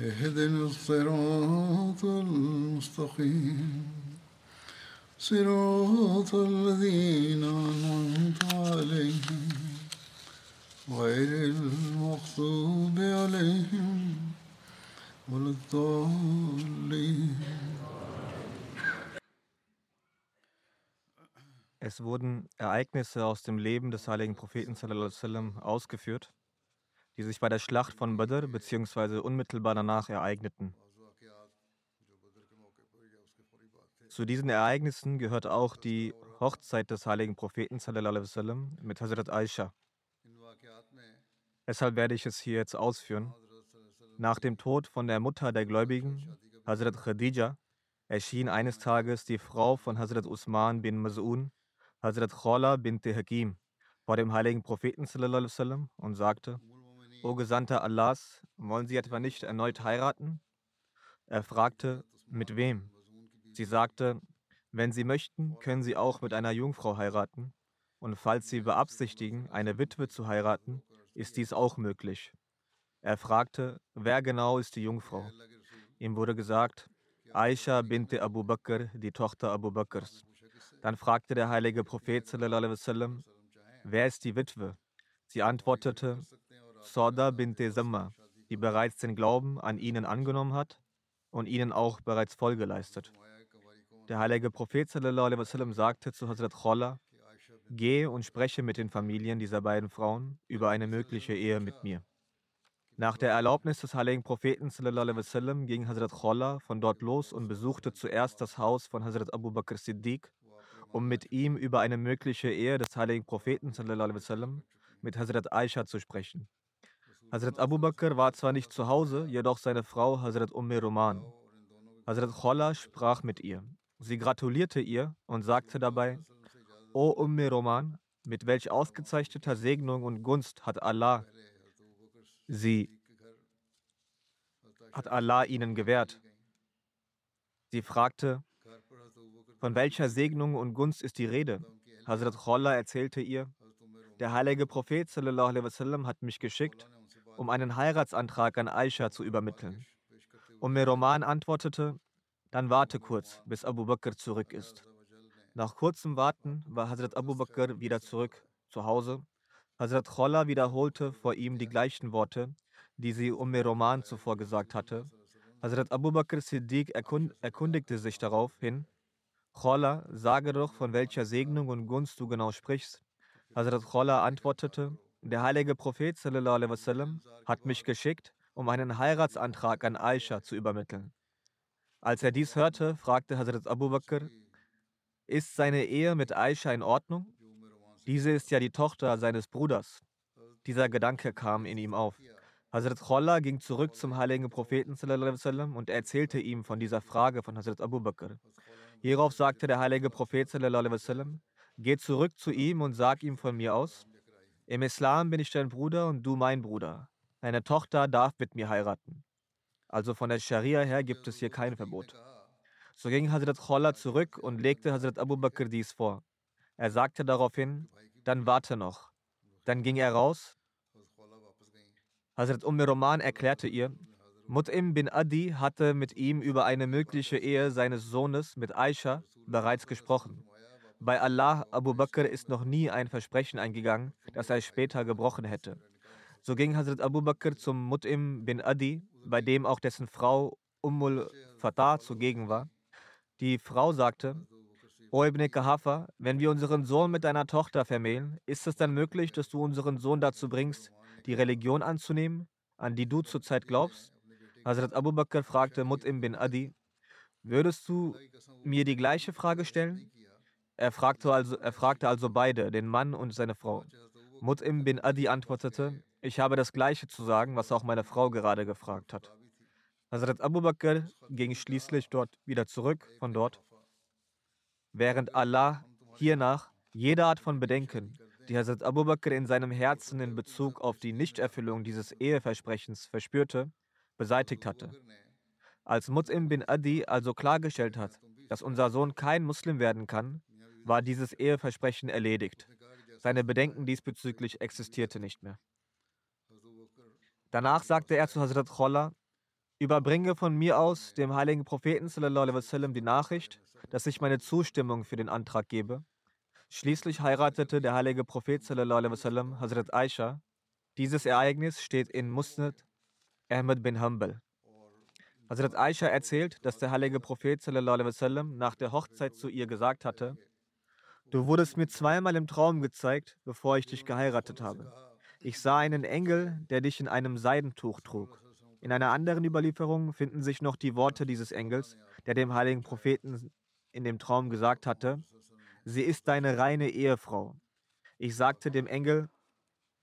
اهدنا الصراط المستقيم صراط الذين أنعمت عليهم غير المغضوب عليهم ولا الضالين Es wurden Ereignisse aus dem Leben des heiligen Propheten sallallahu alaihi wasallam ausgeführt, die sich bei der Schlacht von Badr bzw. unmittelbar danach ereigneten. Zu diesen Ereignissen gehört auch die Hochzeit des heiligen Propheten wasallam mit Hazrat Aisha. Deshalb werde ich es hier jetzt ausführen. Nach dem Tod von der Mutter der Gläubigen, Hazrat Khadija, erschien eines Tages die Frau von Hazrat Usman bin Mas'un, Hazrat Khala bint Hakim, vor dem heiligen Propheten wasallam und sagte: O Gesandter Allahs, wollen Sie etwa nicht erneut heiraten? Er fragte: Mit wem? Sie sagte: Wenn Sie möchten, können Sie auch mit einer Jungfrau heiraten. Und falls Sie beabsichtigen, eine Witwe zu heiraten, ist dies auch möglich. Er fragte: Wer genau ist die Jungfrau? Ihm wurde gesagt: Aisha bint Abu Bakr, die Tochter Abu Bakrs. Dann fragte der heilige Prophet alaihi wasallam, wer ist die Witwe? Sie antwortete, Sauda bint Samma, die bereits den Glauben an ihnen angenommen hat und ihnen auch bereits Folge leistet. Der heilige Prophet wasallam sagte zu Hazrat Kholla, geh und spreche mit den Familien dieser beiden Frauen über eine mögliche Ehe mit mir. Nach der Erlaubnis des heiligen Propheten wasallam ging Hazrat Kholla von dort los und besuchte zuerst das Haus von Hazrat Abu Bakr Siddiq, um mit ihm über eine mögliche Ehe des heiligen Propheten wasallam mit Hazrat Aisha zu sprechen. Hazrat Abu Bakr war zwar nicht zu Hause, jedoch seine Frau Hazrat Umm Roman. Hazrat Kholla sprach mit ihr. Sie gratulierte ihr und sagte dabei: O Umm Roman, mit welch ausgezeichneter Segnung und Gunst hat Allah sie hat Allah ihnen gewährt. Sie fragte, von welcher Segnung und Gunst ist die Rede? Hazrat Kholla erzählte ihr, der heilige Prophet sallallahu alaihi wasallam hat mich geschickt, um einen Heiratsantrag an Aisha zu übermitteln. Mir Roman antwortete, dann warte kurz, bis Abu Bakr zurück ist. Nach kurzem Warten war Hazrat Abu Bakr wieder zurück zu Hause. Hazrat Kholla wiederholte vor ihm die gleichen Worte, die sie Umm Roman zuvor gesagt hatte. Hazrat Abu Bakr Siddiq erkund erkundigte sich daraufhin, Kholla, sage doch, von welcher Segnung und Gunst du genau sprichst. Hazrat Kholla antwortete, der heilige Prophet wasallam hat mich geschickt, um einen Heiratsantrag an Aisha zu übermitteln. Als er dies hörte, fragte Hazrat Abu Bakr, ist seine Ehe mit Aisha in Ordnung? Diese ist ja die Tochter seines Bruders. Dieser Gedanke kam in ihm auf. Hazrat Kholla ging zurück zum heiligen Propheten sallam, und erzählte ihm von dieser Frage von Hazrat Abu Bakr. Hierauf sagte der heilige Prophet sallam, geh zurück zu ihm und sag ihm von mir aus, im Islam bin ich dein Bruder und du mein Bruder. Deine Tochter darf mit mir heiraten. Also von der Scharia her gibt es hier kein Verbot. So ging Hazrat Kholla zurück und legte Hazrat Abu Bakr dies vor. Er sagte daraufhin, dann warte noch. Dann ging er raus. Hazrat Umm Roman erklärte ihr, Mut'im bin Adi hatte mit ihm über eine mögliche Ehe seines Sohnes mit Aisha bereits gesprochen. Bei Allah Abu Bakr ist noch nie ein Versprechen eingegangen, das er später gebrochen hätte. So ging Hazrat Abu Bakr zum Mut'im bin Adi, bei dem auch dessen Frau Ummul Fatah zugegen war. Die Frau sagte, O Ibn Kahafa, wenn wir unseren Sohn mit deiner Tochter vermählen, ist es dann möglich, dass du unseren Sohn dazu bringst, die Religion anzunehmen, an die du zurzeit glaubst? Hazrat Abu Bakr fragte Mut'im bin Adi, würdest du mir die gleiche Frage stellen? Er fragte, also, er fragte also beide, den Mann und seine Frau. Mut'im bin Adi antwortete, ich habe das Gleiche zu sagen, was auch meine Frau gerade gefragt hat. Hazrat Abu Bakr ging schließlich dort wieder zurück von dort, während Allah hiernach jede Art von Bedenken, die Hazrat Abu Bakr in seinem Herzen in Bezug auf die Nichterfüllung dieses Eheversprechens verspürte, beseitigt hatte. Als Mut'im bin Adi also klargestellt hat, dass unser Sohn kein Muslim werden kann, war dieses Eheversprechen erledigt. Seine Bedenken diesbezüglich existierte nicht mehr. Danach sagte er zu Hazrat Kholla, überbringe von mir aus dem heiligen Propheten sallam, die Nachricht, dass ich meine Zustimmung für den Antrag gebe. Schließlich heiratete der heilige Prophet sallam, Hazrat Aisha. Dieses Ereignis steht in Musnad Ahmed bin Hanbal. Hazrat Aisha erzählt, dass der heilige Prophet sallam, nach der Hochzeit zu ihr gesagt hatte, Du wurdest mir zweimal im Traum gezeigt, bevor ich dich geheiratet habe. Ich sah einen Engel, der dich in einem Seidentuch trug. In einer anderen Überlieferung finden sich noch die Worte dieses Engels, der dem heiligen Propheten in dem Traum gesagt hatte, sie ist deine reine Ehefrau. Ich sagte dem Engel,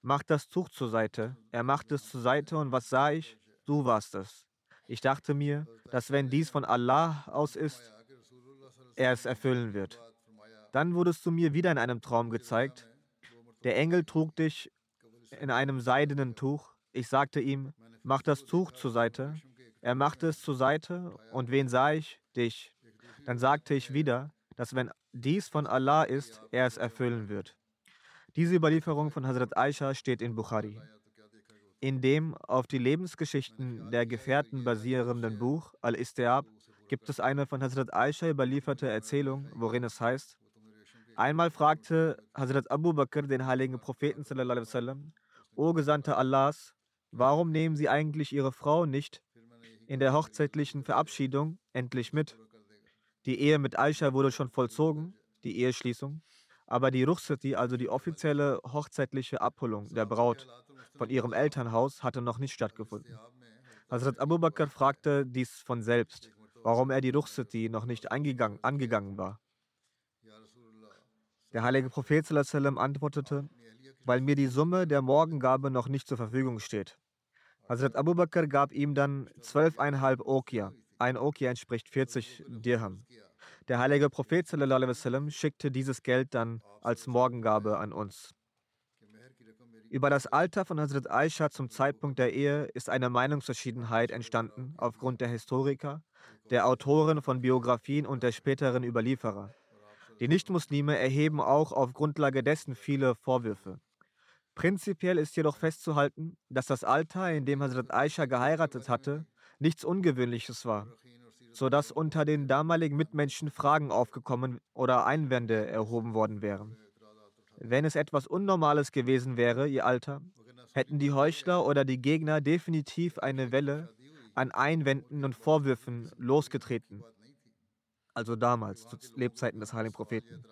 mach das Tuch zur Seite. Er machte es zur Seite und was sah ich? Du warst es. Ich dachte mir, dass wenn dies von Allah aus ist, er es erfüllen wird. Dann wurdest du mir wieder in einem Traum gezeigt. Der Engel trug dich in einem seidenen Tuch. Ich sagte ihm, mach das Tuch zur Seite. Er machte es zur Seite und wen sah ich? Dich. Dann sagte ich wieder, dass wenn dies von Allah ist, er es erfüllen wird. Diese Überlieferung von Hazrat Aisha steht in Bukhari. In dem auf die Lebensgeschichten der Gefährten basierenden Buch Al-Istiab gibt es eine von Hazrat Aisha überlieferte Erzählung, worin es heißt, Einmal fragte Hazrat Abu Bakr den heiligen Propheten, sallam, O Gesandter Allahs, warum nehmen Sie eigentlich Ihre Frau nicht in der hochzeitlichen Verabschiedung endlich mit? Die Ehe mit Aisha wurde schon vollzogen, die Eheschließung, aber die Ruchsati, also die offizielle hochzeitliche Abholung der Braut von ihrem Elternhaus, hatte noch nicht stattgefunden. Hazrat Abu Bakr fragte dies von selbst, warum er die Ruchsati noch nicht angegangen war. Der heilige Prophet sallam, antwortete, weil mir die Summe der Morgengabe noch nicht zur Verfügung steht. Hazrat Abu Bakr gab ihm dann zwölfeinhalb Okia. Ein Okia entspricht 40 Dirham. Der heilige Prophet sallam, schickte dieses Geld dann als Morgengabe an uns. Über das Alter von Hazrat Aisha zum Zeitpunkt der Ehe ist eine Meinungsverschiedenheit entstanden aufgrund der Historiker, der Autoren von Biografien und der späteren Überlieferer. Die Nichtmuslime erheben auch auf Grundlage dessen viele Vorwürfe. Prinzipiell ist jedoch festzuhalten, dass das Alter, in dem Hazrat Aisha geheiratet hatte, nichts Ungewöhnliches war, sodass unter den damaligen Mitmenschen Fragen aufgekommen oder Einwände erhoben worden wären. Wenn es etwas Unnormales gewesen wäre, ihr Alter, hätten die Heuchler oder die Gegner definitiv eine Welle an Einwänden und Vorwürfen losgetreten also damals, zu Lebzeiten des heiligen Propheten.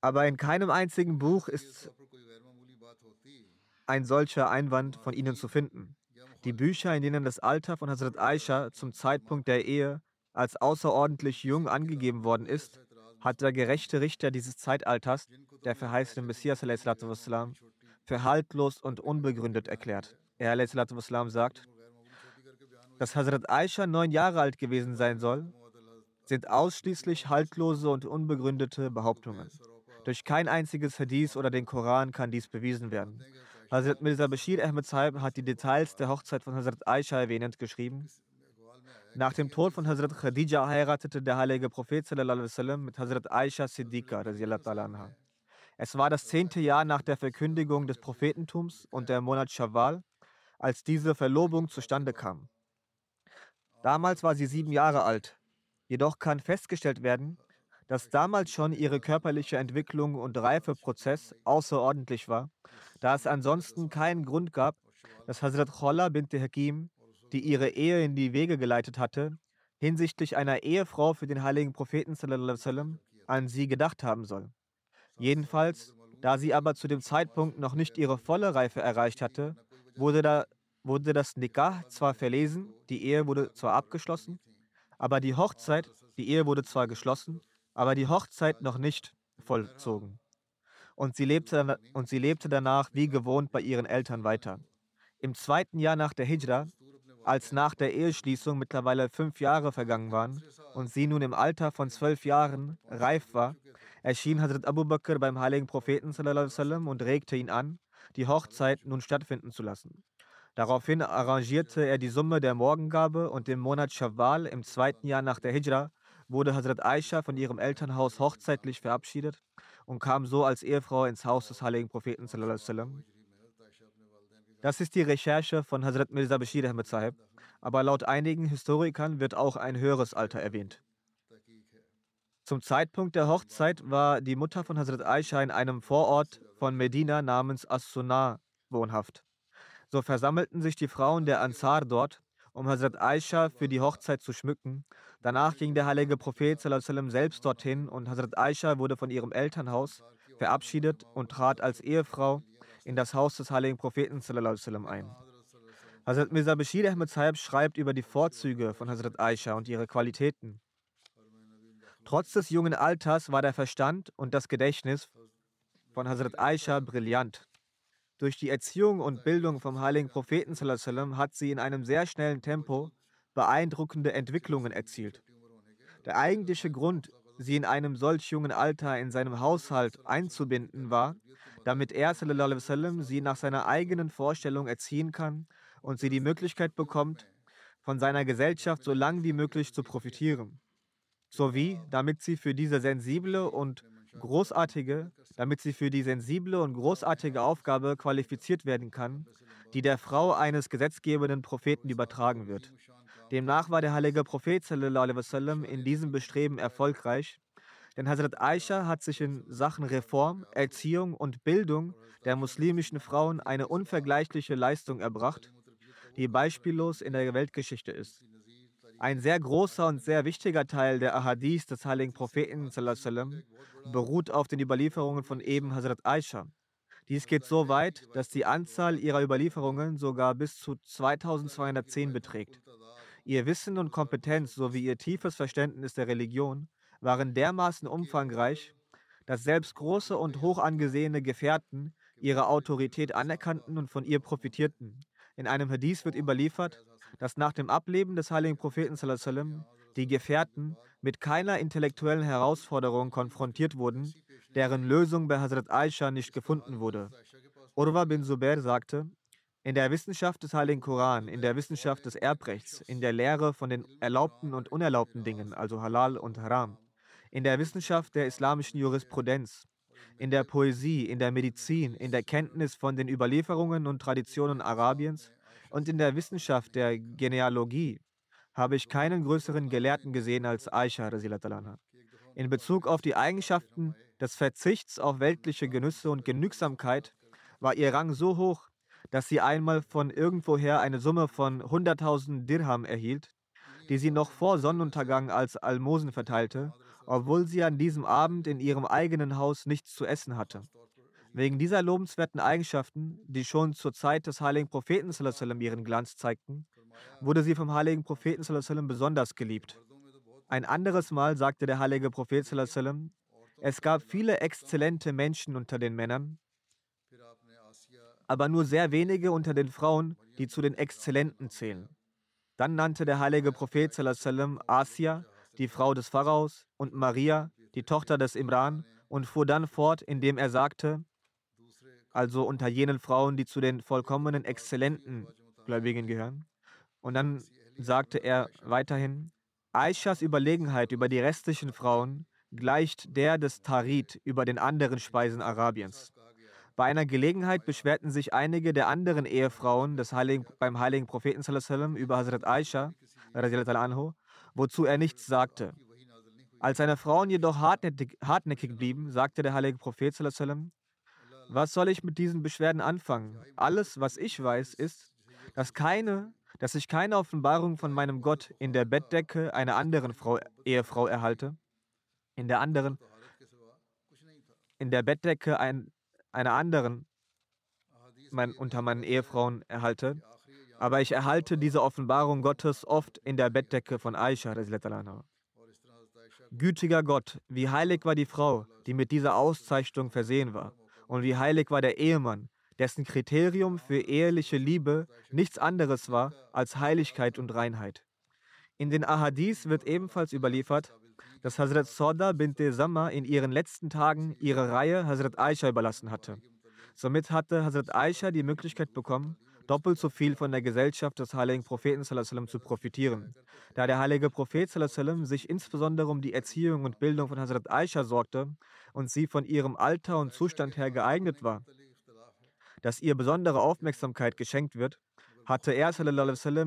Aber in keinem einzigen Buch ist ein solcher Einwand von ihnen zu finden. Die Bücher, in denen das Alter von Hazrat Aisha zum Zeitpunkt der Ehe als außerordentlich jung angegeben worden ist, hat der gerechte Richter dieses Zeitalters, der verheißene Messias für haltlos und unbegründet erklärt. Er sagt, dass Hazrat Aisha neun Jahre alt gewesen sein soll sind ausschließlich haltlose und unbegründete Behauptungen. Durch kein einziges Hadith oder den Koran kann dies bewiesen werden. Hazrat Mirza Bashir Ahmed Saib hat die Details der Hochzeit von Hazrat Aisha erwähnend geschrieben. Nach dem Tod von Hazrat Khadija heiratete der heilige Prophet sallam, mit Hazrat Aisha Siddiqa. Es war das zehnte Jahr nach der Verkündigung des Prophetentums und der Monat Shawwal, als diese Verlobung zustande kam. Damals war sie sieben Jahre alt. Jedoch kann festgestellt werden, dass damals schon ihre körperliche Entwicklung und Reifeprozess außerordentlich war, da es ansonsten keinen Grund gab, dass Hazrat Kholla bint Hakim die ihre Ehe in die Wege geleitet hatte, hinsichtlich einer Ehefrau für den heiligen Propheten sallam, an sie gedacht haben soll. Jedenfalls, da sie aber zu dem Zeitpunkt noch nicht ihre volle Reife erreicht hatte, wurde, da, wurde das Nikah zwar verlesen, die Ehe wurde zwar abgeschlossen, aber die Hochzeit, die Ehe wurde zwar geschlossen, aber die Hochzeit noch nicht vollzogen. Und sie lebte, und sie lebte danach wie gewohnt bei ihren Eltern weiter. Im zweiten Jahr nach der Hijra, als nach der Eheschließung mittlerweile fünf Jahre vergangen waren und sie nun im Alter von zwölf Jahren reif war, erschien Hazrat Abu Bakr beim heiligen Propheten und regte ihn an, die Hochzeit nun stattfinden zu lassen. Daraufhin arrangierte er die Summe der Morgengabe und im Monat Shawwal im zweiten Jahr nach der Hijra wurde Hazrat Aisha von ihrem Elternhaus hochzeitlich verabschiedet und kam so als Ehefrau ins Haus des heiligen Propheten. Das ist die Recherche von Hazrat Mirza Bashir Ahmed Sahib, aber laut einigen Historikern wird auch ein höheres Alter erwähnt. Zum Zeitpunkt der Hochzeit war die Mutter von Hazrat Aisha in einem Vorort von Medina namens As-Sunnah wohnhaft. So versammelten sich die Frauen der Ansar dort, um Hazrat Aisha für die Hochzeit zu schmücken. Danach ging der heilige Prophet selbst dorthin und Hazrat Aisha wurde von ihrem Elternhaus verabschiedet und trat als Ehefrau in das Haus des heiligen Propheten ein. Hazrat Mirza Bashir Ahmed Sahib schreibt über die Vorzüge von Hazrat Aisha und ihre Qualitäten. Trotz des jungen Alters war der Verstand und das Gedächtnis von Hazrat Aisha brillant. Durch die Erziehung und Bildung vom heiligen Propheten hat sie in einem sehr schnellen Tempo beeindruckende Entwicklungen erzielt. Der eigentliche Grund, sie in einem solch jungen Alter in seinem Haushalt einzubinden, war, damit er sie nach seiner eigenen Vorstellung erziehen kann und sie die Möglichkeit bekommt, von seiner Gesellschaft so lang wie möglich zu profitieren sowie damit sie für diese sensible und großartige, damit sie für die sensible und großartige Aufgabe qualifiziert werden kann, die der Frau eines gesetzgebenden Propheten übertragen wird. Demnach war der heilige Prophet sallam, in diesem Bestreben erfolgreich, denn Hazrat Aisha hat sich in Sachen Reform, Erziehung und Bildung der muslimischen Frauen eine unvergleichliche Leistung erbracht, die beispiellos in der Weltgeschichte ist. Ein sehr großer und sehr wichtiger Teil der Ahadith des heiligen Propheten sallam, beruht auf den Überlieferungen von eben Hazrat Aisha. Dies geht so weit, dass die Anzahl ihrer Überlieferungen sogar bis zu 2210 beträgt. Ihr Wissen und Kompetenz sowie ihr tiefes Verständnis der Religion waren dermaßen umfangreich, dass selbst große und hoch angesehene Gefährten ihre Autorität anerkannten und von ihr profitierten. In einem Hadith wird überliefert, dass nach dem Ableben des heiligen Propheten sallam, die Gefährten mit keiner intellektuellen Herausforderung konfrontiert wurden, deren Lösung bei Hazrat Aisha nicht gefunden wurde. Urwa bin Zubair sagte, in der Wissenschaft des Heiligen Koran, in der Wissenschaft des Erbrechts, in der Lehre von den erlaubten und unerlaubten Dingen, also Halal und Haram, in der Wissenschaft der islamischen Jurisprudenz, in der Poesie, in der Medizin, in der Kenntnis von den Überlieferungen und Traditionen Arabiens und in der Wissenschaft der Genealogie habe ich keinen größeren Gelehrten gesehen als Aisha. In Bezug auf die Eigenschaften des Verzichts auf weltliche Genüsse und Genügsamkeit war ihr Rang so hoch, dass sie einmal von irgendwoher eine Summe von 100.000 Dirham erhielt, die sie noch vor Sonnenuntergang als Almosen verteilte, obwohl sie an diesem Abend in ihrem eigenen Haus nichts zu essen hatte. Wegen dieser lobenswerten Eigenschaften, die schon zur Zeit des heiligen Propheten ihren Glanz zeigten, wurde sie vom heiligen Propheten besonders geliebt. Ein anderes Mal sagte der heilige Prophet es gab viele exzellente Menschen unter den Männern, aber nur sehr wenige unter den Frauen, die zu den Exzellenten zählen. Dann nannte der heilige Prophet Asia, die Frau des Pharaos, und Maria, die Tochter des Imran, und fuhr dann fort, indem er sagte, also unter jenen Frauen, die zu den vollkommenen, exzellenten Gläubigen gehören. Und dann sagte er weiterhin, Aishas Überlegenheit über die restlichen Frauen gleicht der des Tarit über den anderen Speisen Arabiens. Bei einer Gelegenheit beschwerten sich einige der anderen Ehefrauen des Heiligen, beim heiligen Propheten über Hazrat Aisha, wozu er nichts sagte. Als seine Frauen jedoch hartnäckig, hartnäckig blieben, sagte der heilige Prophet, was soll ich mit diesen Beschwerden anfangen? Alles, was ich weiß, ist, dass keine dass ich keine Offenbarung von meinem Gott in der Bettdecke einer anderen Frau, Ehefrau erhalte, in der anderen, in der Bettdecke ein, einer anderen mein, unter meinen Ehefrauen erhalte, aber ich erhalte diese Offenbarung Gottes oft in der Bettdecke von Aisha. Gütiger Gott, wie heilig war die Frau, die mit dieser Auszeichnung versehen war, und wie heilig war der Ehemann, dessen Kriterium für eheliche Liebe nichts anderes war als Heiligkeit und Reinheit. In den Ahadis wird ebenfalls überliefert, dass Hazrat Soda bint Sama in ihren letzten Tagen ihre Reihe Hazrat Aisha überlassen hatte. Somit hatte Hazrat Aisha die Möglichkeit bekommen, doppelt so viel von der Gesellschaft des heiligen Propheten zu profitieren. Da der heilige Prophet sich insbesondere um die Erziehung und Bildung von Hazrat Aisha sorgte und sie von ihrem Alter und Zustand her geeignet war, dass ihr besondere Aufmerksamkeit geschenkt wird, hatte er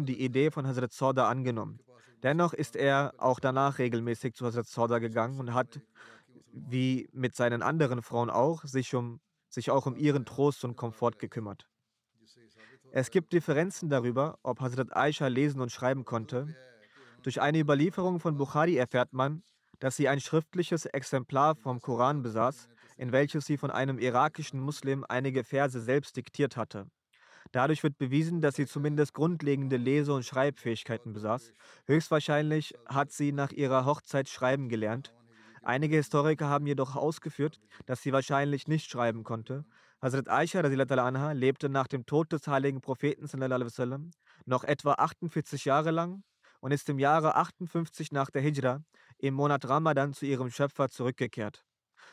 die Idee von Hazrat Sauda angenommen. Dennoch ist er auch danach regelmäßig zu Hazrat Sauda gegangen und hat, wie mit seinen anderen Frauen auch, sich, um, sich auch um ihren Trost und Komfort gekümmert. Es gibt Differenzen darüber, ob Hazrat Aisha lesen und schreiben konnte. Durch eine Überlieferung von Bukhari erfährt man, dass sie ein schriftliches Exemplar vom Koran besaß, in welches sie von einem irakischen Muslim einige Verse selbst diktiert hatte. Dadurch wird bewiesen, dass sie zumindest grundlegende Lese- und Schreibfähigkeiten besaß. Höchstwahrscheinlich hat sie nach ihrer Hochzeit schreiben gelernt. Einige Historiker haben jedoch ausgeführt, dass sie wahrscheinlich nicht schreiben konnte. Hazrat Aisha anha, lebte nach dem Tod des heiligen Propheten sallam, noch etwa 48 Jahre lang und ist im Jahre 58 nach der Hijra im Monat Ramadan zu ihrem Schöpfer zurückgekehrt.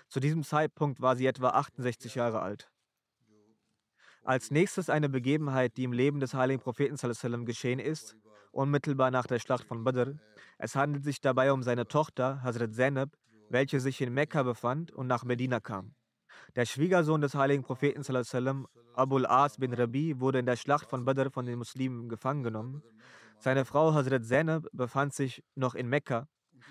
Zu diesem Zeitpunkt war sie etwa 68 Jahre alt. Als nächstes eine Begebenheit, die im Leben des heiligen Propheten geschehen ist, unmittelbar nach der Schlacht von Badr. Es handelt sich dabei um seine Tochter, Hazrat Zainab, welche sich in Mekka befand und nach Medina kam. Der Schwiegersohn des heiligen Propheten, Abul As bin Rabi, wurde in der Schlacht von Badr von den Muslimen gefangen genommen. Seine Frau Hazrat Zainab befand sich noch in Mekka.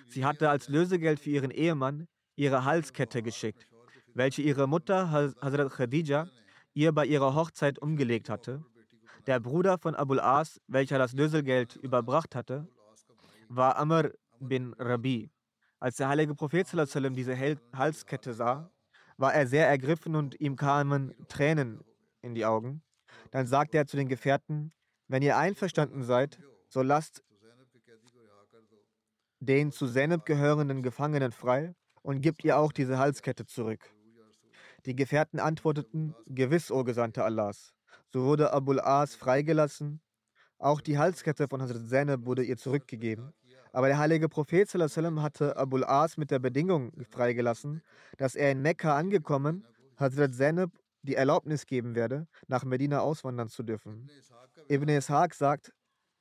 Sie hatte als Lösegeld für ihren Ehemann ihre Halskette geschickt, welche ihre Mutter Hazrat Khadija ihr bei ihrer Hochzeit umgelegt hatte. Der Bruder von Abul As, welcher das Lösegeld überbracht hatte, war Amr bin Rabi. Als der heilige Prophet diese Halskette sah, war er sehr ergriffen und ihm kamen Tränen in die Augen. Dann sagte er zu den Gefährten, wenn ihr einverstanden seid, so lasst den zu Zeneb gehörenden Gefangenen frei und gibt ihr auch diese Halskette zurück. Die Gefährten antworteten, gewiss, o Gesandter Allahs. So wurde Abul As freigelassen. Auch die Halskette von Hazrat Zainab wurde ihr zurückgegeben. Aber der heilige Prophet hatte Abul As mit der Bedingung freigelassen, dass er in Mekka angekommen Hazrat Zainab die Erlaubnis geben werde, nach Medina auswandern zu dürfen. Ibn Ishaq sagt,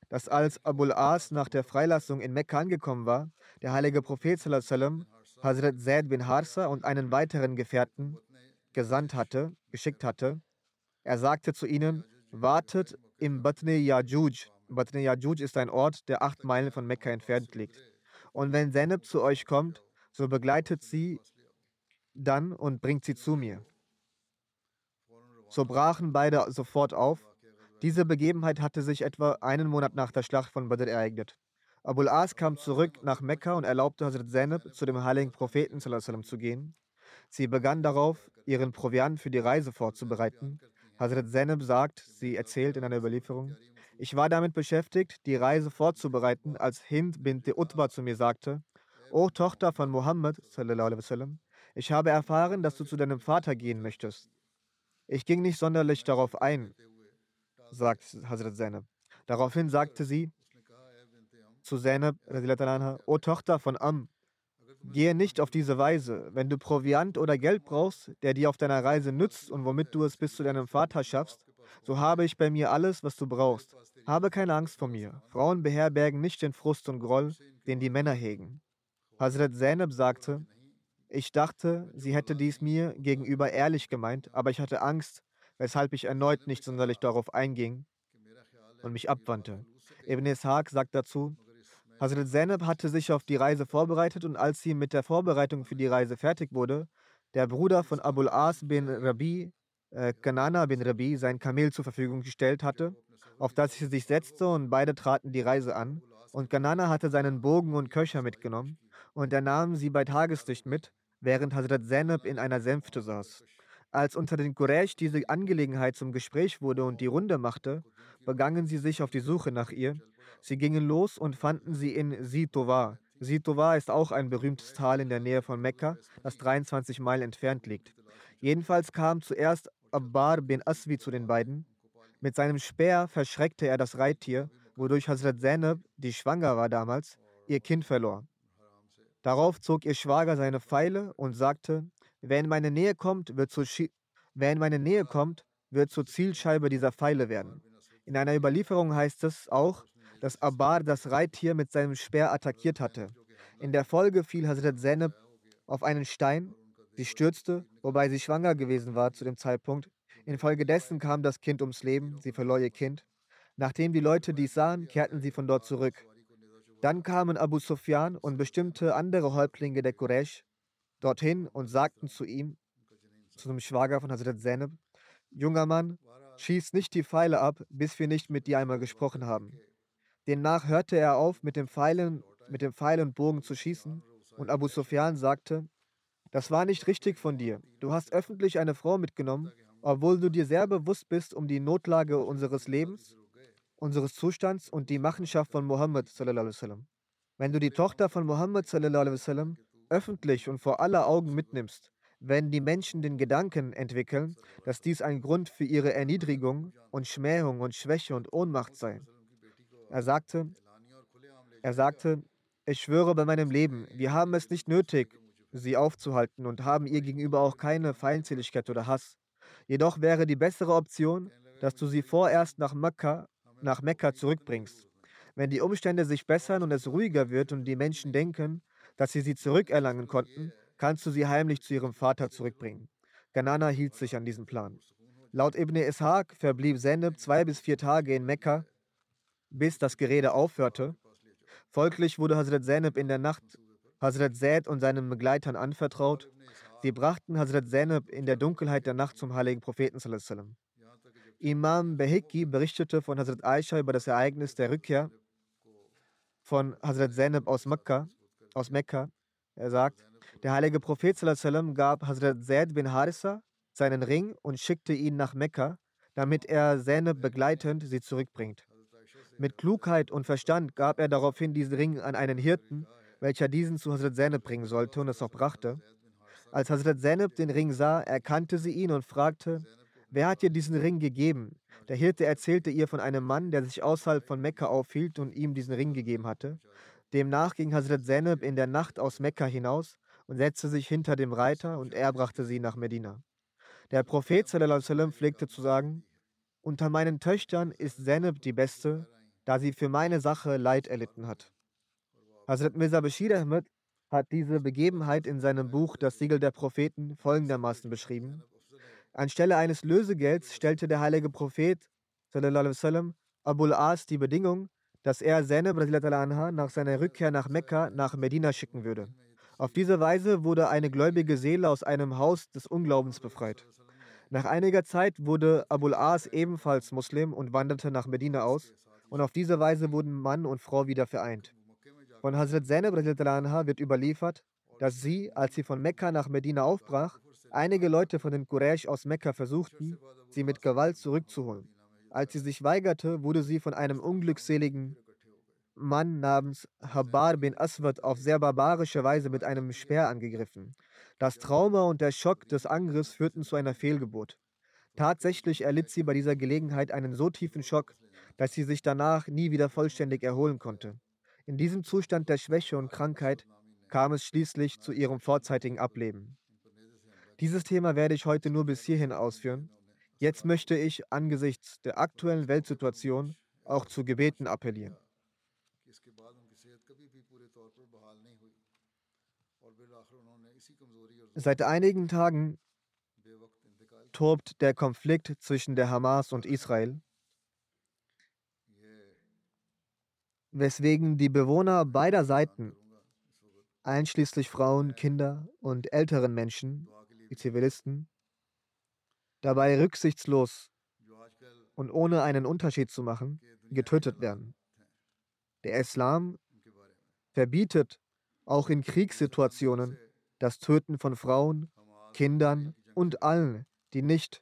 dass als Abul As nach der Freilassung in Mekka angekommen war, der heilige Prophet Hazrat Zaid bin Harsa und einen weiteren Gefährten gesandt hatte, geschickt hatte. Er sagte zu ihnen, wartet im Batne Yajuj. Batne Yajuj ist ein Ort, der acht Meilen von Mekka entfernt liegt. Und wenn Zeneb zu euch kommt, so begleitet sie dann und bringt sie zu mir. So brachen beide sofort auf. Diese Begebenheit hatte sich etwa einen Monat nach der Schlacht von Badr ereignet. Abul As kam zurück nach Mekka und erlaubte Hazrat Zainab, zu dem heiligen Propheten zu gehen. Sie begann darauf, ihren Proviant für die Reise vorzubereiten. Hazrat Zainab sagt, sie erzählt in einer Überlieferung, ich war damit beschäftigt, die Reise vorzubereiten, als Hind bint Utbah zu mir sagte, O Tochter von Muhammad, ich habe erfahren, dass du zu deinem Vater gehen möchtest. Ich ging nicht sonderlich darauf ein, sagt Hazrat Zainab. Daraufhin sagte sie, zu Zainab, O Tochter von Am, gehe nicht auf diese Weise. Wenn du Proviant oder Geld brauchst, der dir auf deiner Reise nützt und womit du es bis zu deinem Vater schaffst, so habe ich bei mir alles, was du brauchst. Habe keine Angst vor mir. Frauen beherbergen nicht den Frust und Groll, den die Männer hegen. Hazrat Zainab sagte, ich dachte, sie hätte dies mir gegenüber ehrlich gemeint, aber ich hatte Angst, weshalb ich erneut nicht sonderlich darauf einging und mich abwandte. Ibn Ishaq sagt dazu, Hazrat Zainab hatte sich auf die Reise vorbereitet und als sie mit der Vorbereitung für die Reise fertig wurde, der Bruder von Abul As bin Rabi, Kanana bin Rabi, sein Kamel zur Verfügung gestellt hatte, auf das sie sich setzte und beide traten die Reise an. Und Ganana hatte seinen Bogen und Köcher mitgenommen und er nahm sie bei Tageslicht mit, während Hazrat Zainab in einer Sänfte saß. Als unter den Quraysh diese Angelegenheit zum Gespräch wurde und die Runde machte, begannen sie sich auf die Suche nach ihr. Sie gingen los und fanden sie in Sitova. Sitova ist auch ein berühmtes Tal in der Nähe von Mekka, das 23 Meilen entfernt liegt. Jedenfalls kam zuerst Abbar bin Aswi zu den beiden. Mit seinem Speer verschreckte er das Reittier, wodurch Hazrat Zainab, die schwanger war damals, ihr Kind verlor. Darauf zog ihr Schwager seine Pfeile und sagte, wer in meine Nähe kommt, wird zur, wer in meine Nähe kommt, wird zur Zielscheibe dieser Pfeile werden. In einer Überlieferung heißt es auch, dass Abar das Reittier mit seinem Speer attackiert hatte. In der Folge fiel Hazrat Zainab auf einen Stein, sie stürzte, wobei sie schwanger gewesen war zu dem Zeitpunkt. Infolgedessen kam das Kind ums Leben, sie verlor ihr Kind. Nachdem die Leute dies sahen, kehrten sie von dort zurück. Dann kamen Abu Sufyan und bestimmte andere Häuptlinge der Quraysh dorthin und sagten zu ihm, zu dem Schwager von Hazrat Zainab, junger Mann, schieß nicht die Pfeile ab, bis wir nicht mit dir einmal gesprochen haben. Demnach hörte er auf, mit dem, Pfeilen, mit dem Pfeil und Bogen zu schießen, und Abu Sufyan sagte, das war nicht richtig von dir. Du hast öffentlich eine Frau mitgenommen, obwohl du dir sehr bewusst bist um die Notlage unseres Lebens, unseres Zustands und die Machenschaft von Mohammed. Wenn du die Tochter von Mohammed öffentlich und vor aller Augen mitnimmst, wenn die Menschen den Gedanken entwickeln, dass dies ein Grund für ihre Erniedrigung und Schmähung und Schwäche und Ohnmacht sei. Er sagte, er sagte, ich schwöre bei meinem Leben, wir haben es nicht nötig, sie aufzuhalten und haben ihr gegenüber auch keine Feindseligkeit oder Hass. Jedoch wäre die bessere Option, dass du sie vorerst nach Mekka, nach Mekka zurückbringst. Wenn die Umstände sich bessern und es ruhiger wird und die Menschen denken, dass sie sie zurückerlangen konnten, kannst du sie heimlich zu ihrem Vater zurückbringen. Ganana hielt sich an diesen Plan. Laut Ibn Ishaq verblieb Zeneb zwei bis vier Tage in Mekka, bis das Gerede aufhörte. Folglich wurde Hazrat Zeneb in der Nacht Hazrat Zaid und seinen Begleitern anvertraut. Sie brachten Hazrat Zeneb in der Dunkelheit der Nacht zum heiligen Propheten. Imam Behiki berichtete von Hazrat Aisha über das Ereignis der Rückkehr von Hazrat Zeneb aus Mekka. Aus Mekka. Er sagt, der heilige Prophet gab Hazrat Zaid bin Harissa seinen Ring und schickte ihn nach Mekka, damit er Zeneb begleitend sie zurückbringt. Mit Klugheit und Verstand gab er daraufhin diesen Ring an einen Hirten, welcher diesen zu Hazrat Zainab bringen sollte und es auch brachte. Als Hazrat Zainab den Ring sah, erkannte sie ihn und fragte, wer hat dir diesen Ring gegeben? Der Hirte erzählte ihr von einem Mann, der sich außerhalb von Mekka aufhielt und ihm diesen Ring gegeben hatte. Demnach ging Hazrat Zainab in der Nacht aus Mekka hinaus und setzte sich hinter dem Reiter und er brachte sie nach Medina. Der Prophet sallam, pflegte zu sagen, unter meinen Töchtern ist Zainab die beste, da sie für meine Sache Leid erlitten hat. Hazrat Mirza Bashir Ahmed hat diese Begebenheit in seinem Buch Das Siegel der Propheten folgendermaßen beschrieben. Anstelle eines Lösegelds stellte der heilige Prophet sallam, Abul As die Bedingung, dass er Zainab nach seiner Rückkehr nach Mekka nach Medina schicken würde. Auf diese Weise wurde eine gläubige Seele aus einem Haus des Unglaubens befreit. Nach einiger Zeit wurde Abul As ebenfalls Muslim und wanderte nach Medina aus und auf diese Weise wurden Mann und Frau wieder vereint. Von Hazrat Zainab wird überliefert, dass sie, als sie von Mekka nach Medina aufbrach, einige Leute von den Quraysh aus Mekka versuchten, sie mit Gewalt zurückzuholen. Als sie sich weigerte, wurde sie von einem unglückseligen Mann namens Habar bin Aswad auf sehr barbarische Weise mit einem Speer angegriffen. Das Trauma und der Schock des Angriffs führten zu einer Fehlgeburt. Tatsächlich erlitt sie bei dieser Gelegenheit einen so tiefen Schock, dass sie sich danach nie wieder vollständig erholen konnte. In diesem Zustand der Schwäche und Krankheit kam es schließlich zu ihrem vorzeitigen Ableben. Dieses Thema werde ich heute nur bis hierhin ausführen. Jetzt möchte ich angesichts der aktuellen Weltsituation auch zu Gebeten appellieren. Seit einigen Tagen tobt der Konflikt zwischen der Hamas und Israel. Weswegen die Bewohner beider Seiten, einschließlich Frauen, Kinder und älteren Menschen, die Zivilisten, dabei rücksichtslos und ohne einen Unterschied zu machen, getötet werden. Der Islam verbietet auch in Kriegssituationen das Töten von Frauen, Kindern und allen, die nicht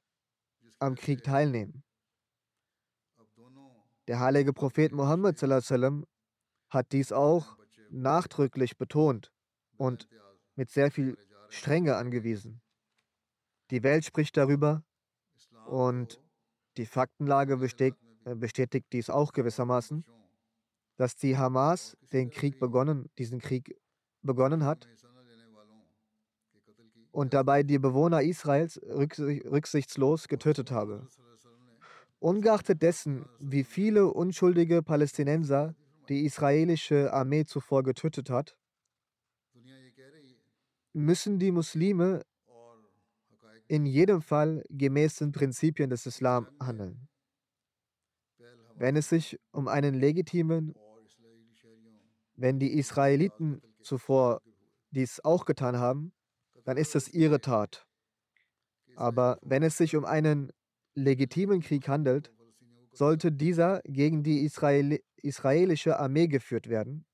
am Krieg teilnehmen. Der heilige Prophet Muhammad hat dies auch nachdrücklich betont und mit sehr viel Strenge angewiesen. Die Welt spricht darüber und die Faktenlage bestätigt, äh, bestätigt dies auch gewissermaßen, dass die Hamas den Krieg begonnen, diesen Krieg begonnen hat und dabei die Bewohner Israels rücksichtslos getötet habe. Ungeachtet dessen, wie viele unschuldige Palästinenser die israelische Armee zuvor getötet hat, müssen die Muslime in jedem Fall gemäß den Prinzipien des Islam handeln. Wenn es sich um einen legitimen, wenn die Israeliten zuvor dies auch getan haben, dann ist es ihre Tat. Aber wenn es sich um einen legitimen Krieg handelt, sollte dieser gegen die Israel israelische Armee geführt werden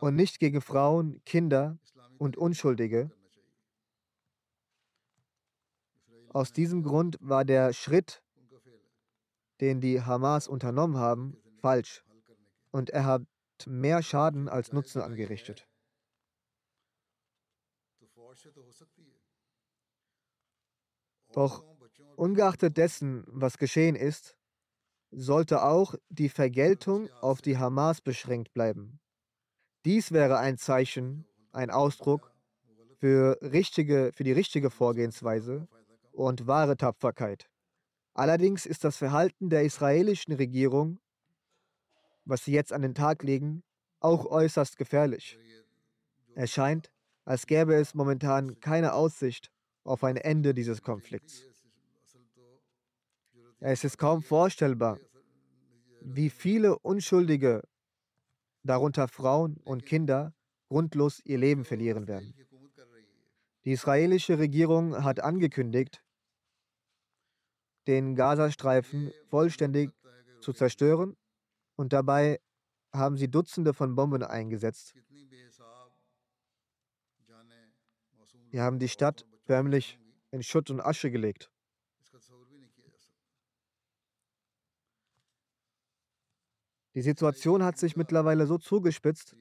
und nicht gegen Frauen, Kinder und Unschuldige. Aus diesem Grund war der Schritt, den die Hamas unternommen haben, falsch und er hat mehr Schaden als Nutzen angerichtet. Doch ungeachtet dessen, was geschehen ist, sollte auch die Vergeltung auf die Hamas beschränkt bleiben. Dies wäre ein Zeichen, ein Ausdruck für, richtige, für die richtige Vorgehensweise und wahre Tapferkeit. Allerdings ist das Verhalten der israelischen Regierung, was sie jetzt an den Tag legen, auch äußerst gefährlich. Es scheint, als gäbe es momentan keine Aussicht auf ein Ende dieses Konflikts. Es ist kaum vorstellbar, wie viele Unschuldige, darunter Frauen und Kinder, grundlos ihr Leben verlieren werden. Die israelische Regierung hat angekündigt, den Gazastreifen vollständig zu zerstören und dabei haben sie Dutzende von Bomben eingesetzt. Wir haben die Stadt förmlich in Schutt und Asche gelegt. Die Situation hat sich mittlerweile so zugespitzt,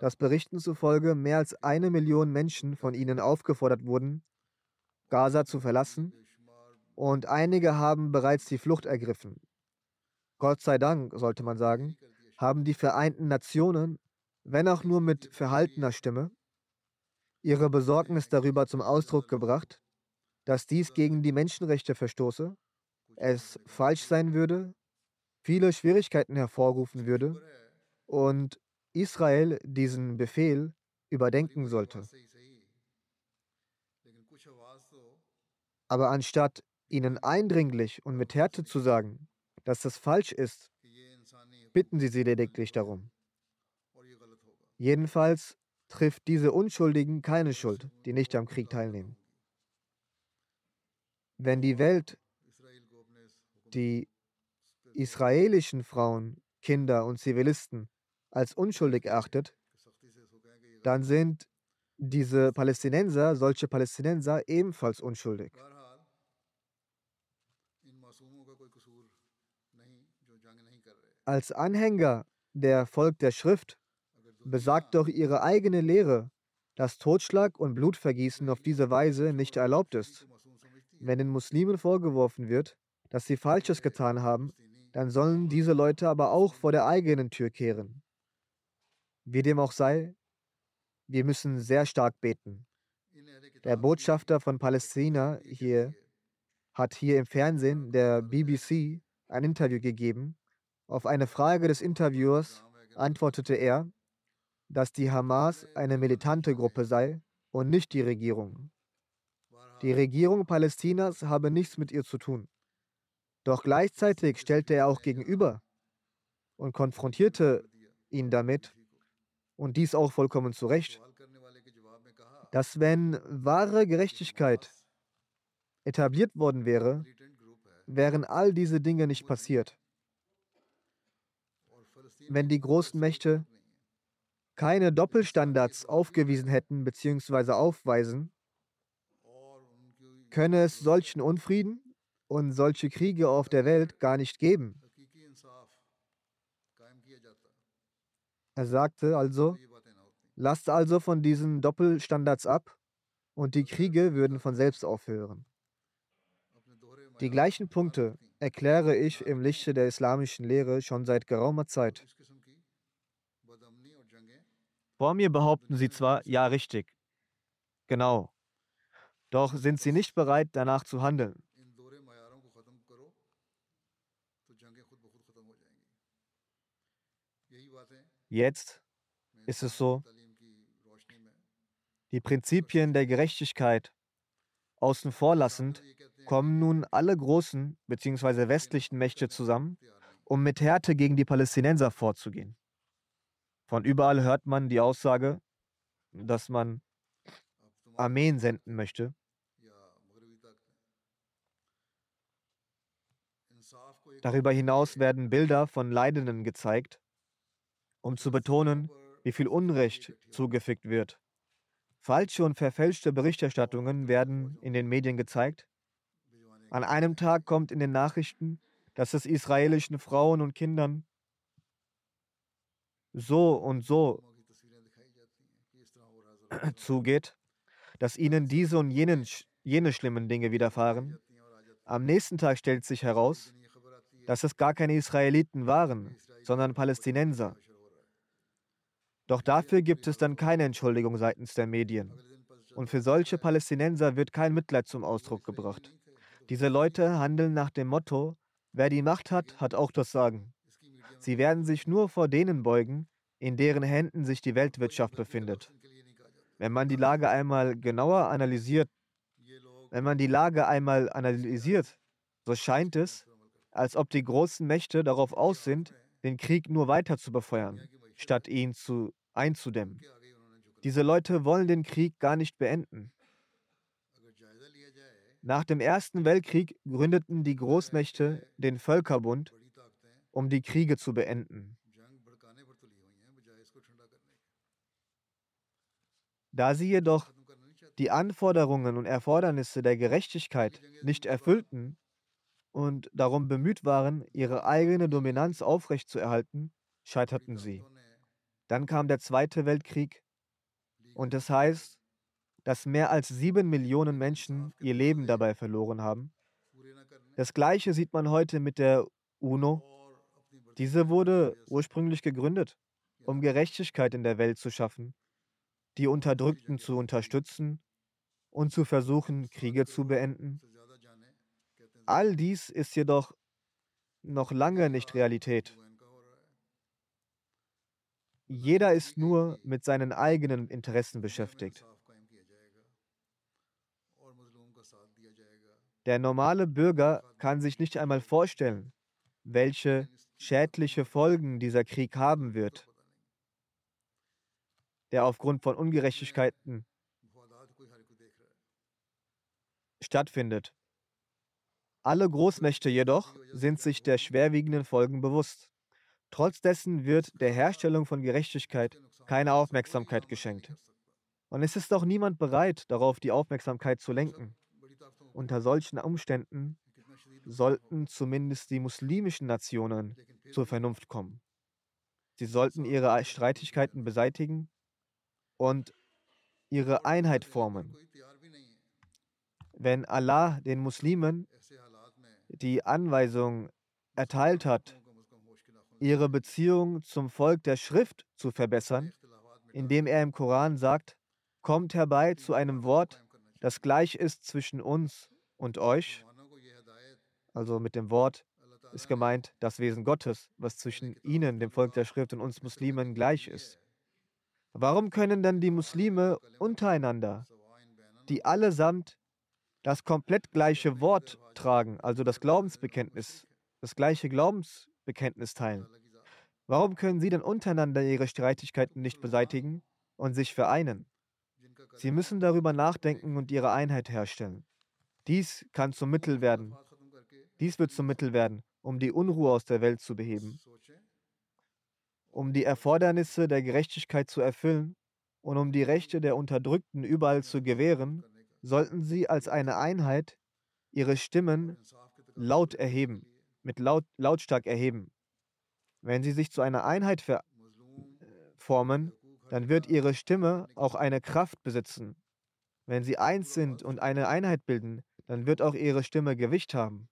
dass Berichten zufolge mehr als eine Million Menschen von ihnen aufgefordert wurden, Gaza zu verlassen, und einige haben bereits die Flucht ergriffen. Gott sei Dank, sollte man sagen, haben die Vereinten Nationen, wenn auch nur mit verhaltener Stimme, ihre Besorgnis darüber zum Ausdruck gebracht, dass dies gegen die Menschenrechte verstoße, es falsch sein würde, viele Schwierigkeiten hervorrufen würde und Israel diesen Befehl überdenken sollte. Aber anstatt ihnen eindringlich und mit Härte zu sagen, dass das falsch ist, bitten sie sie lediglich darum. Jedenfalls trifft diese Unschuldigen keine Schuld, die nicht am Krieg teilnehmen. Wenn die Welt die israelischen Frauen, Kinder und Zivilisten als unschuldig erachtet, dann sind diese Palästinenser, solche Palästinenser ebenfalls unschuldig. Als Anhänger der Volk der Schrift besagt doch ihre eigene Lehre, dass Totschlag und Blutvergießen auf diese Weise nicht erlaubt ist. Wenn den Muslimen vorgeworfen wird, dass sie Falsches getan haben, dann sollen diese Leute aber auch vor der eigenen Tür kehren. Wie dem auch sei, wir müssen sehr stark beten. Der Botschafter von Palästina hier hat hier im Fernsehen der BBC ein Interview gegeben. Auf eine Frage des Interviewers antwortete er, dass die Hamas eine militante Gruppe sei und nicht die Regierung. Die Regierung Palästinas habe nichts mit ihr zu tun. Doch gleichzeitig stellte er auch gegenüber und konfrontierte ihn damit, und dies auch vollkommen zu Recht, dass wenn wahre Gerechtigkeit etabliert worden wäre, wären all diese Dinge nicht passiert. Wenn die großen Mächte keine Doppelstandards aufgewiesen hätten bzw. aufweisen, könne es solchen Unfrieden und solche Kriege auf der Welt gar nicht geben. Er sagte also, lasst also von diesen Doppelstandards ab und die Kriege würden von selbst aufhören. Die gleichen Punkte erkläre ich im Lichte der islamischen Lehre schon seit geraumer Zeit. Vor mir behaupten sie zwar, ja richtig, genau, doch sind sie nicht bereit, danach zu handeln. Jetzt ist es so, die Prinzipien der Gerechtigkeit außen vor lassend, kommen nun alle großen bzw. westlichen Mächte zusammen, um mit Härte gegen die Palästinenser vorzugehen. Von überall hört man die Aussage, dass man Armeen senden möchte. Darüber hinaus werden Bilder von Leidenden gezeigt, um zu betonen, wie viel Unrecht zugefügt wird. Falsche und verfälschte Berichterstattungen werden in den Medien gezeigt. An einem Tag kommt in den Nachrichten, dass es israelischen Frauen und Kindern so und so zugeht, dass ihnen diese und jenen, jene schlimmen Dinge widerfahren. Am nächsten Tag stellt sich heraus, dass es gar keine Israeliten waren, sondern Palästinenser. Doch dafür gibt es dann keine Entschuldigung seitens der Medien. Und für solche Palästinenser wird kein Mitleid zum Ausdruck gebracht. Diese Leute handeln nach dem Motto, wer die Macht hat, hat auch das Sagen. Sie werden sich nur vor denen beugen, in deren Händen sich die Weltwirtschaft befindet. Wenn man die Lage einmal genauer analysiert, wenn man die Lage einmal analysiert, so scheint es, als ob die großen Mächte darauf aus sind, den Krieg nur weiter zu befeuern, statt ihn zu einzudämmen. Diese Leute wollen den Krieg gar nicht beenden. Nach dem Ersten Weltkrieg gründeten die Großmächte den Völkerbund, um die Kriege zu beenden. Da sie jedoch die Anforderungen und Erfordernisse der Gerechtigkeit nicht erfüllten und darum bemüht waren, ihre eigene Dominanz aufrechtzuerhalten, scheiterten sie. Dann kam der Zweite Weltkrieg und das heißt, dass mehr als sieben Millionen Menschen ihr Leben dabei verloren haben. Das gleiche sieht man heute mit der UNO. Diese wurde ursprünglich gegründet, um Gerechtigkeit in der Welt zu schaffen, die Unterdrückten zu unterstützen und zu versuchen, Kriege zu beenden. All dies ist jedoch noch lange nicht Realität. Jeder ist nur mit seinen eigenen Interessen beschäftigt. Der normale Bürger kann sich nicht einmal vorstellen, welche schädliche Folgen dieser Krieg haben wird, der aufgrund von Ungerechtigkeiten stattfindet. Alle Großmächte jedoch sind sich der schwerwiegenden Folgen bewusst. Trotz dessen wird der Herstellung von Gerechtigkeit keine Aufmerksamkeit geschenkt. Und es ist auch niemand bereit, darauf die Aufmerksamkeit zu lenken. Unter solchen Umständen sollten zumindest die muslimischen Nationen zur Vernunft kommen. Sie sollten ihre Streitigkeiten beseitigen und ihre Einheit formen. Wenn Allah den Muslimen die Anweisung erteilt hat, ihre Beziehung zum Volk der Schrift zu verbessern, indem er im Koran sagt, kommt herbei zu einem Wort, das gleich ist zwischen uns und euch. Also mit dem Wort ist gemeint das Wesen Gottes, was zwischen ihnen, dem Volk der Schrift und uns Muslimen gleich ist. Warum können dann die Muslime untereinander, die allesamt das komplett gleiche Wort tragen, also das Glaubensbekenntnis, das gleiche Glaubens Bekenntnis teilen. Warum können sie denn untereinander ihre Streitigkeiten nicht beseitigen und sich vereinen? Sie müssen darüber nachdenken und ihre Einheit herstellen. Dies kann zum Mittel werden, Dies wird zum Mittel werden, um die Unruhe aus der Welt zu beheben, um die Erfordernisse der Gerechtigkeit zu erfüllen und um die Rechte der Unterdrückten überall zu gewähren, sollten sie als eine Einheit ihre Stimmen laut erheben, mit laut, lautstark erheben. Wenn sie sich zu einer Einheit ver formen, dann wird ihre Stimme auch eine Kraft besitzen. Wenn sie eins sind und eine Einheit bilden, dann wird auch ihre Stimme Gewicht haben.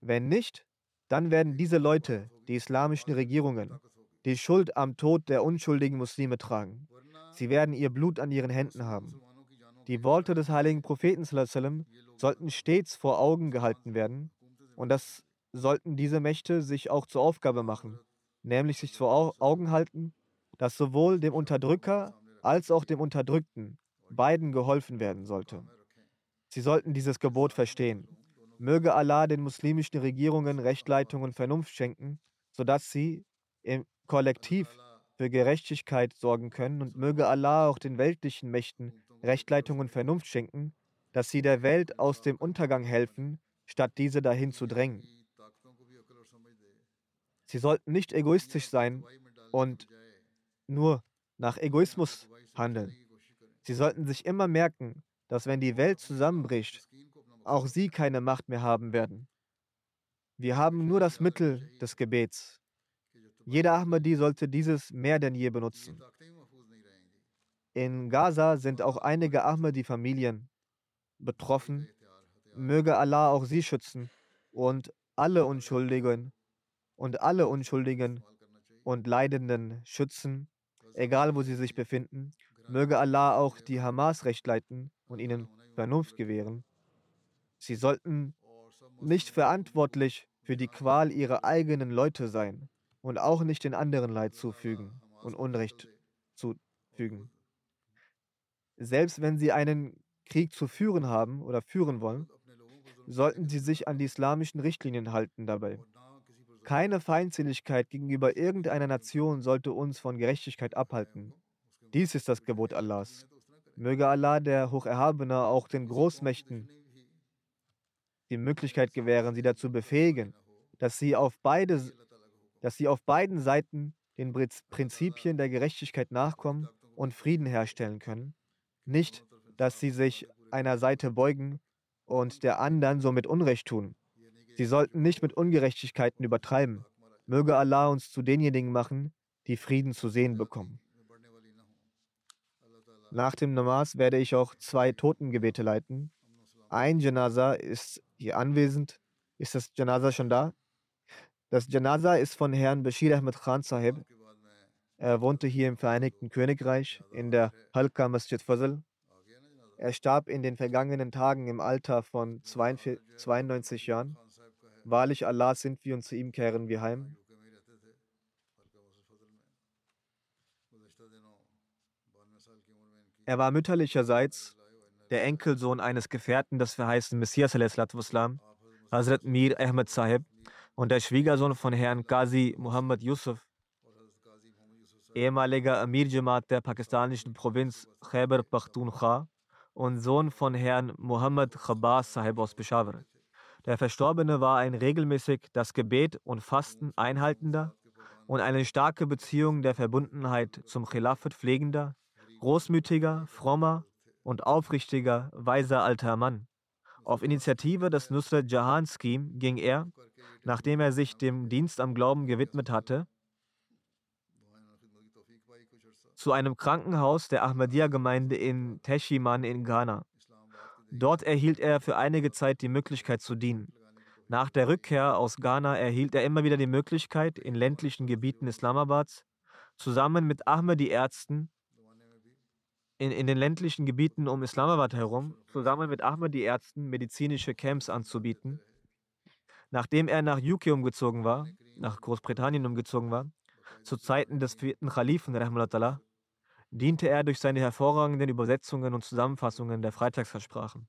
Wenn nicht, dann werden diese Leute, die islamischen Regierungen, die Schuld am Tod der unschuldigen Muslime tragen. Sie werden ihr Blut an ihren Händen haben. Die Worte des heiligen Propheten sollten stets vor Augen gehalten werden und das sollten diese Mächte sich auch zur Aufgabe machen, nämlich sich vor Augen halten, dass sowohl dem Unterdrücker als auch dem Unterdrückten beiden geholfen werden sollte. Sie sollten dieses Gebot verstehen. Möge Allah den muslimischen Regierungen Rechtleitung und Vernunft schenken, sodass sie im Kollektiv für Gerechtigkeit sorgen können und möge Allah auch den weltlichen Mächten Rechtleitung und Vernunft schenken, dass sie der Welt aus dem Untergang helfen, statt diese dahin zu drängen. Sie sollten nicht egoistisch sein und nur nach Egoismus handeln. Sie sollten sich immer merken, dass wenn die Welt zusammenbricht, auch sie keine Macht mehr haben werden. Wir haben nur das Mittel des Gebets. Jeder Ahmadi sollte dieses mehr denn je benutzen. In Gaza sind auch einige Ahmadi-Familien betroffen. Möge Allah auch sie schützen und alle Unschuldigen und alle Unschuldigen und Leidenden schützen egal wo sie sich befinden. Möge Allah auch die Hamas recht leiten und ihnen Vernunft gewähren. Sie sollten nicht verantwortlich für die Qual ihrer eigenen Leute sein und auch nicht den anderen Leid zufügen und Unrecht zufügen. Selbst wenn sie einen Krieg zu führen haben oder führen wollen, sollten sie sich an die islamischen Richtlinien halten dabei. Keine Feindseligkeit gegenüber irgendeiner Nation sollte uns von Gerechtigkeit abhalten. Dies ist das Gebot Allahs. Möge Allah, der Hocherhabene, auch den Großmächten die Möglichkeit gewähren, sie dazu befähigen, dass sie auf, beide, dass sie auf beiden Seiten den Prinzipien der Gerechtigkeit nachkommen und Frieden herstellen können. Nicht, dass sie sich einer Seite beugen und der anderen somit Unrecht tun. Sie sollten nicht mit Ungerechtigkeiten übertreiben. Möge Allah uns zu denjenigen machen, die Frieden zu sehen bekommen. Nach dem Namas werde ich auch zwei Totengebete leiten. Ein Janaza ist hier anwesend. Ist das Janaza schon da? Das Janaza ist von Herrn Bashir Ahmed Khan Sahib. Er wohnte hier im Vereinigten Königreich in der Halka Masjid Fazl. Er starb in den vergangenen Tagen im Alter von 92 Jahren. Wahrlich Allah sind wir und zu ihm kehren wir heim. Er war mütterlicherseits der Enkelsohn eines Gefährten des verheißten Messias, Hazrat Mir Ahmed Sahib, und der Schwiegersohn von Herrn Qazi Muhammad Yusuf, ehemaliger Amir Jamaat der pakistanischen Provinz Khyber Pakhtunkhwa und Sohn von Herrn Muhammad Khabas Sahib aus Peshawar. Der Verstorbene war ein regelmäßig das Gebet und Fasten einhaltender und eine starke Beziehung der Verbundenheit zum Khilafat pflegender, großmütiger, frommer und aufrichtiger, weiser alter Mann. Auf Initiative des Nusrat Jahan Scheme ging er, nachdem er sich dem Dienst am Glauben gewidmet hatte, zu einem Krankenhaus der Ahmadiyya-Gemeinde in Teshiman in Ghana. Dort erhielt er für einige Zeit die Möglichkeit zu dienen. Nach der Rückkehr aus Ghana erhielt er immer wieder die Möglichkeit, in ländlichen Gebieten Islamabads zusammen mit Ahmadi-Ärzten in, in den ländlichen Gebieten um Islamabad herum, zusammen mit Ahmadi-Ärzten medizinische Camps anzubieten. Nachdem er nach UK umgezogen war, nach Großbritannien umgezogen war, zu Zeiten des vierten Khalifen, diente er durch seine hervorragenden Übersetzungen und Zusammenfassungen der Freitagsversprachen.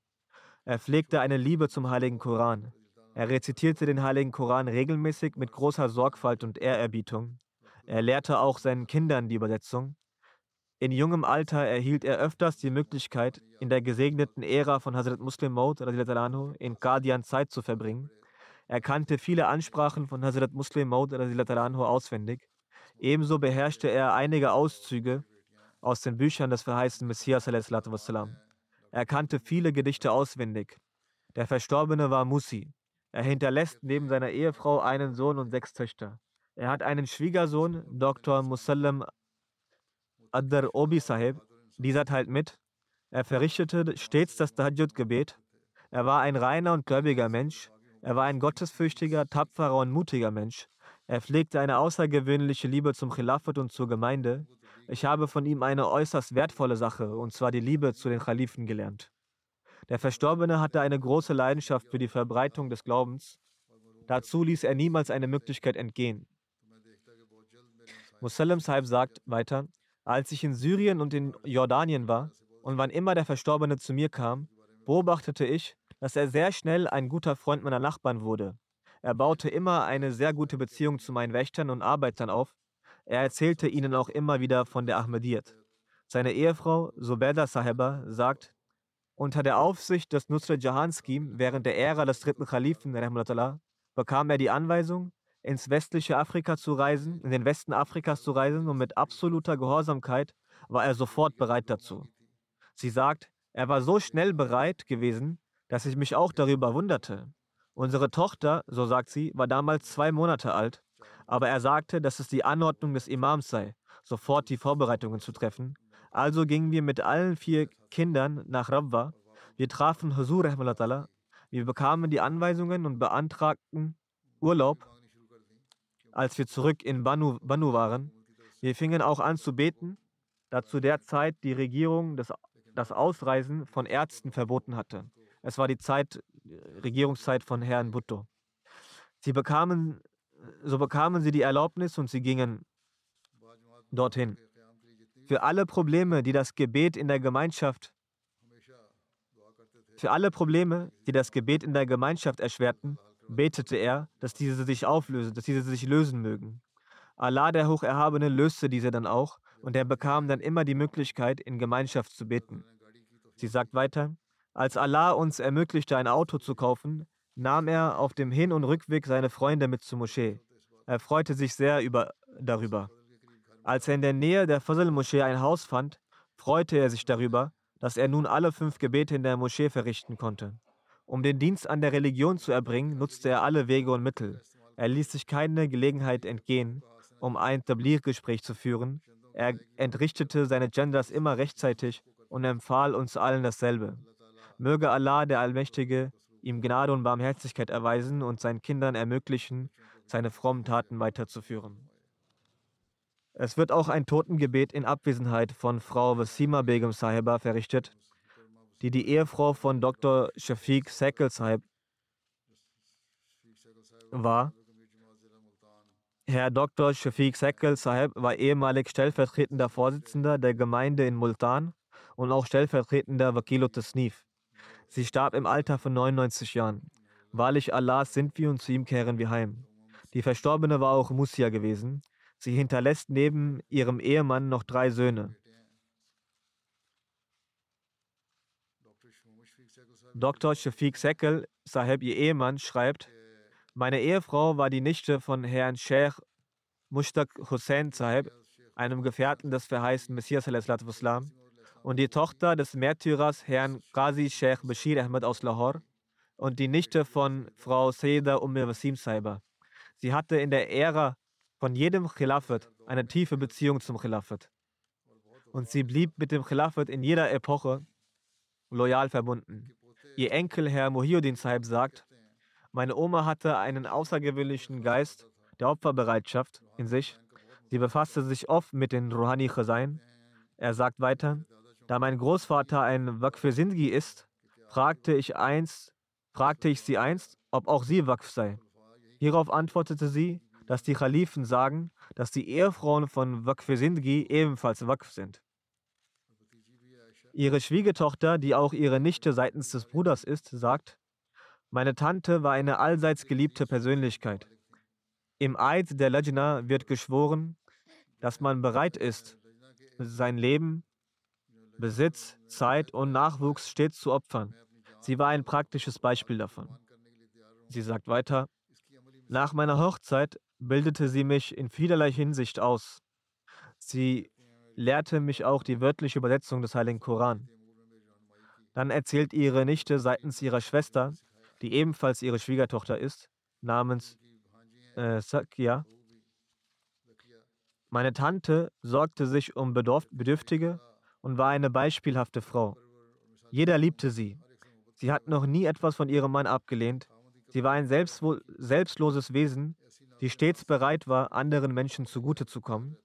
Er pflegte eine Liebe zum Heiligen Koran. Er rezitierte den Heiligen Koran regelmäßig mit großer Sorgfalt und Ehrerbietung. Er lehrte auch seinen Kindern die Übersetzung. In jungem Alter erhielt er öfters die Möglichkeit, in der gesegneten Ära von Hazrat Muslim Maud in Qadian Zeit zu verbringen. Er kannte viele Ansprachen von Hazrat Muslim Maud auswendig. Ebenso beherrschte er einige Auszüge aus den Büchern des verheißten Messias. Er kannte viele Gedichte auswendig. Der Verstorbene war Musi. Er hinterlässt neben seiner Ehefrau einen Sohn und sechs Töchter. Er hat einen Schwiegersohn, Dr. Musallam Adar Obi Sahib. Dieser teilt mit. Er verrichtete stets das Tahajjud-Gebet. Er war ein reiner und gläubiger Mensch. Er war ein gottesfürchtiger, tapferer und mutiger Mensch. Er pflegte eine außergewöhnliche Liebe zum Khilafat und zur Gemeinde. Ich habe von ihm eine äußerst wertvolle Sache, und zwar die Liebe zu den Khalifen gelernt. Der Verstorbene hatte eine große Leidenschaft für die Verbreitung des Glaubens. Dazu ließ er niemals eine Möglichkeit entgehen. Musallam Sahib sagt weiter, als ich in Syrien und in Jordanien war und wann immer der Verstorbene zu mir kam, beobachtete ich, dass er sehr schnell ein guter Freund meiner Nachbarn wurde. Er baute immer eine sehr gute Beziehung zu meinen Wächtern und Arbeitern auf. Er erzählte ihnen auch immer wieder von der Ahmadiyyat. Seine Ehefrau, Zubeda Sahiba, sagt, unter der Aufsicht des Nusrat Jahan Scheme während der Ära des dritten Khalifen bekam er die Anweisung, ins westliche Afrika zu reisen, in den Westen Afrikas zu reisen und mit absoluter Gehorsamkeit war er sofort bereit dazu. Sie sagt, er war so schnell bereit gewesen, dass ich mich auch darüber wunderte. Unsere Tochter, so sagt sie, war damals zwei Monate alt, aber er sagte, dass es die Anordnung des Imams sei, sofort die Vorbereitungen zu treffen. Also gingen wir mit allen vier Kindern nach Rabwa. Wir trafen Huzur Wir bekamen die Anweisungen und beantragten Urlaub, als wir zurück in Banu, Banu waren. Wir fingen auch an zu beten, da zu der Zeit die Regierung das, das Ausreisen von Ärzten verboten hatte. Es war die Zeit, Regierungszeit von Herrn Bhutto. Sie bekamen, so bekamen sie die Erlaubnis und sie gingen dorthin. Für alle Probleme, die das Gebet in der Gemeinschaft für alle Probleme, die das Gebet in der Gemeinschaft erschwerten, betete er, dass diese sich auflösen, dass diese sich lösen mögen. Allah der Hocherhabene löste diese dann auch und er bekam dann immer die Möglichkeit, in Gemeinschaft zu beten. Sie sagt weiter, als Allah uns ermöglichte, ein Auto zu kaufen, nahm er auf dem Hin- und Rückweg seine Freunde mit zur Moschee. Er freute sich sehr über, darüber. Als er in der Nähe der Fazl-Moschee ein Haus fand, freute er sich darüber, dass er nun alle fünf Gebete in der Moschee verrichten konnte. Um den Dienst an der Religion zu erbringen, nutzte er alle Wege und Mittel. Er ließ sich keine Gelegenheit entgehen, um ein Tablir-Gespräch zu führen. Er entrichtete seine Genders immer rechtzeitig und empfahl uns allen dasselbe. Möge Allah, der Allmächtige, ihm Gnade und Barmherzigkeit erweisen und seinen Kindern ermöglichen, seine frommen Taten weiterzuführen. Es wird auch ein Totengebet in Abwesenheit von Frau Wasima Begum Sahiba verrichtet, die die Ehefrau von Dr. Shafiq Sekel Sahib war. Herr Dr. Shafiq Sekel Sahib war ehemalig stellvertretender Vorsitzender der Gemeinde in Multan und auch stellvertretender Wakilot Tasnif. Sie starb im Alter von 99 Jahren. Wahrlich Allah sind wir und zu ihm kehren wir heim. Die Verstorbene war auch Musia gewesen. Sie hinterlässt neben ihrem Ehemann noch drei Söhne. Dr. Shafiq Sekel, Sahib, ihr Ehemann, schreibt, meine Ehefrau war die Nichte von Herrn Sheikh Mushtaq Hussein Sahib, einem Gefährten des verheißten Messias und die Tochter des Märtyrers Herrn Qazi Sheikh Bashir Ahmed aus Lahore und die Nichte von Frau Sayyida Umm Wasim Saiba. Sie hatte in der Ära von jedem Khilafat eine tiefe Beziehung zum Khilafat. Und sie blieb mit dem Khilafat in jeder Epoche loyal verbunden. Ihr Enkel Herr Muhyiddin Saib sagt, meine Oma hatte einen außergewöhnlichen Geist der Opferbereitschaft in sich. Sie befasste sich oft mit den Rouhani Chazain. Er sagt weiter, da mein Großvater ein Waqf Sindhi ist, fragte ich, einst, fragte ich sie einst, ob auch sie Waqf sei. Hierauf antwortete sie, dass die Khalifen sagen, dass die Ehefrauen von Waqf Sindhi ebenfalls Waqf sind. Ihre Schwiegertochter, die auch ihre Nichte seitens des Bruders ist, sagt, meine Tante war eine allseits geliebte Persönlichkeit. Im Eid der Lajna wird geschworen, dass man bereit ist, sein Leben Besitz, Zeit und Nachwuchs stets zu opfern. Sie war ein praktisches Beispiel davon. Sie sagt weiter, Nach meiner Hochzeit bildete sie mich in vielerlei Hinsicht aus. Sie lehrte mich auch die wörtliche Übersetzung des Heiligen Koran. Dann erzählt ihre Nichte seitens ihrer Schwester, die ebenfalls ihre Schwiegertochter ist, namens äh, Sakya. Meine Tante sorgte sich um Bedürftige und war eine beispielhafte Frau. Jeder liebte sie. Sie hat noch nie etwas von ihrem Mann abgelehnt. Sie war ein selbstloses Wesen, die stets bereit war, anderen Menschen zugute zu kommen.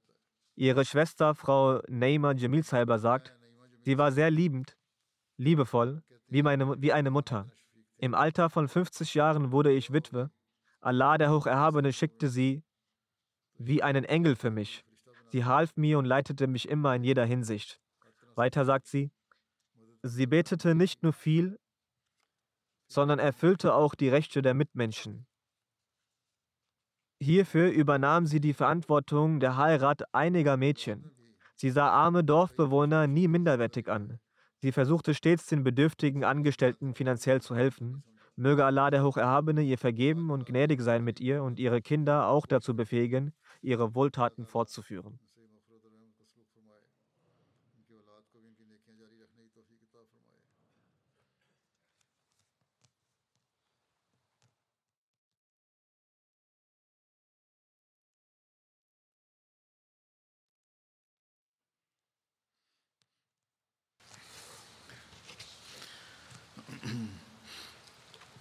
Ihre Schwester, Frau Neymar Jamil Saiba, sagt, sie war sehr liebend, liebevoll, wie, meine, wie eine Mutter. Im Alter von 50 Jahren wurde ich Witwe. Allah, der Hocherhabene, schickte sie wie einen Engel für mich. Sie half mir und leitete mich immer in jeder Hinsicht. Weiter sagt sie, sie betete nicht nur viel, sondern erfüllte auch die Rechte der Mitmenschen. Hierfür übernahm sie die Verantwortung der Heirat einiger Mädchen. Sie sah arme Dorfbewohner nie minderwertig an. Sie versuchte stets den bedürftigen Angestellten finanziell zu helfen. Möge Allah der Hocherhabene ihr vergeben und gnädig sein mit ihr und ihre Kinder auch dazu befähigen, ihre Wohltaten fortzuführen.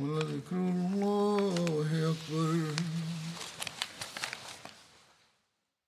ولذكر الله أكبر